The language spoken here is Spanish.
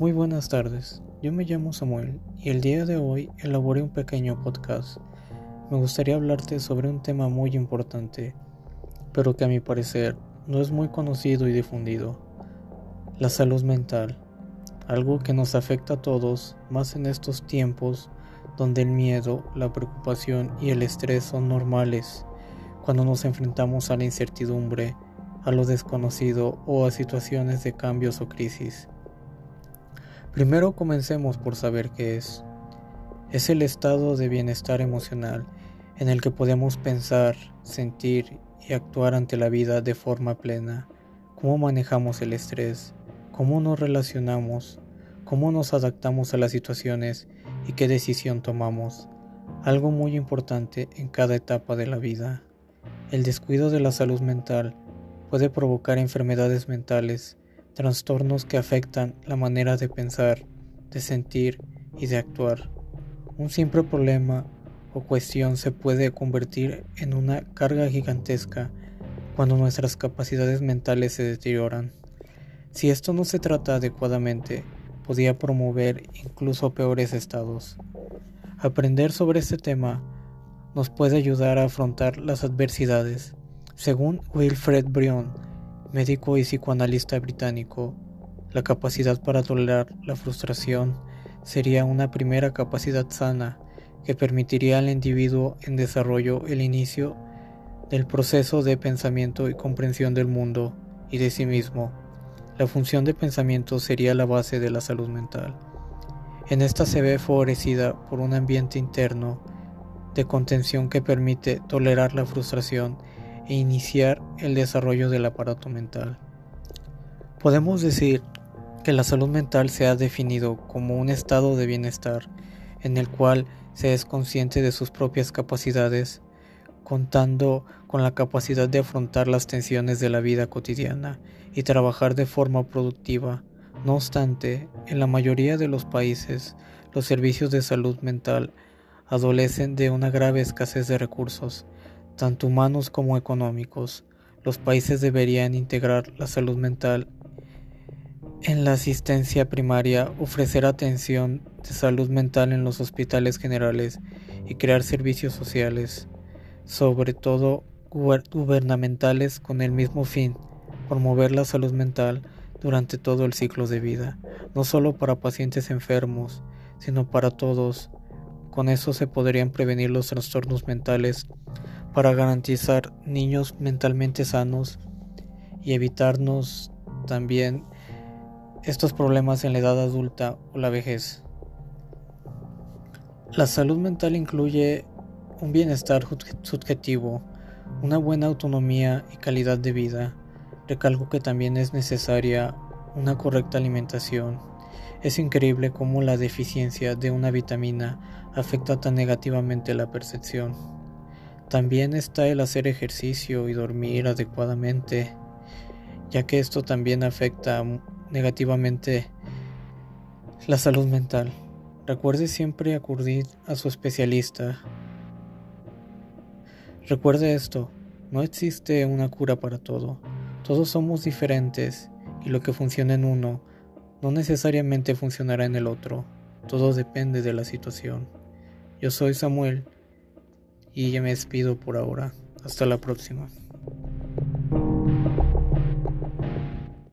Muy buenas tardes, yo me llamo Samuel y el día de hoy elaboré un pequeño podcast. Me gustaría hablarte sobre un tema muy importante, pero que a mi parecer no es muy conocido y difundido, la salud mental, algo que nos afecta a todos, más en estos tiempos donde el miedo, la preocupación y el estrés son normales, cuando nos enfrentamos a la incertidumbre, a lo desconocido o a situaciones de cambios o crisis. Primero comencemos por saber qué es. Es el estado de bienestar emocional en el que podemos pensar, sentir y actuar ante la vida de forma plena. Cómo manejamos el estrés, cómo nos relacionamos, cómo nos adaptamos a las situaciones y qué decisión tomamos. Algo muy importante en cada etapa de la vida. El descuido de la salud mental puede provocar enfermedades mentales trastornos que afectan la manera de pensar, de sentir y de actuar. Un simple problema o cuestión se puede convertir en una carga gigantesca cuando nuestras capacidades mentales se deterioran. Si esto no se trata adecuadamente, podría promover incluso peores estados. Aprender sobre este tema nos puede ayudar a afrontar las adversidades. Según Wilfred Brion, médico y psicoanalista británico, la capacidad para tolerar la frustración sería una primera capacidad sana que permitiría al individuo en desarrollo el inicio del proceso de pensamiento y comprensión del mundo y de sí mismo. La función de pensamiento sería la base de la salud mental. En esta se ve favorecida por un ambiente interno de contención que permite tolerar la frustración e iniciar el desarrollo del aparato mental. Podemos decir que la salud mental se ha definido como un estado de bienestar en el cual se es consciente de sus propias capacidades, contando con la capacidad de afrontar las tensiones de la vida cotidiana y trabajar de forma productiva. No obstante, en la mayoría de los países, los servicios de salud mental adolecen de una grave escasez de recursos, tanto humanos como económicos. Los países deberían integrar la salud mental en la asistencia primaria, ofrecer atención de salud mental en los hospitales generales y crear servicios sociales, sobre todo gubernamentales, con el mismo fin, promover la salud mental durante todo el ciclo de vida, no solo para pacientes enfermos, sino para todos. Con eso se podrían prevenir los trastornos mentales para garantizar niños mentalmente sanos y evitarnos también estos problemas en la edad adulta o la vejez. La salud mental incluye un bienestar subjetivo, una buena autonomía y calidad de vida. Recalco que también es necesaria una correcta alimentación. Es increíble cómo la deficiencia de una vitamina afecta tan negativamente la percepción. También está el hacer ejercicio y dormir adecuadamente, ya que esto también afecta negativamente la salud mental. Recuerde siempre acudir a su especialista. Recuerde esto, no existe una cura para todo. Todos somos diferentes y lo que funciona en uno no necesariamente funcionará en el otro. Todo depende de la situación. Yo soy Samuel y ya me despido por ahora. Hasta la próxima.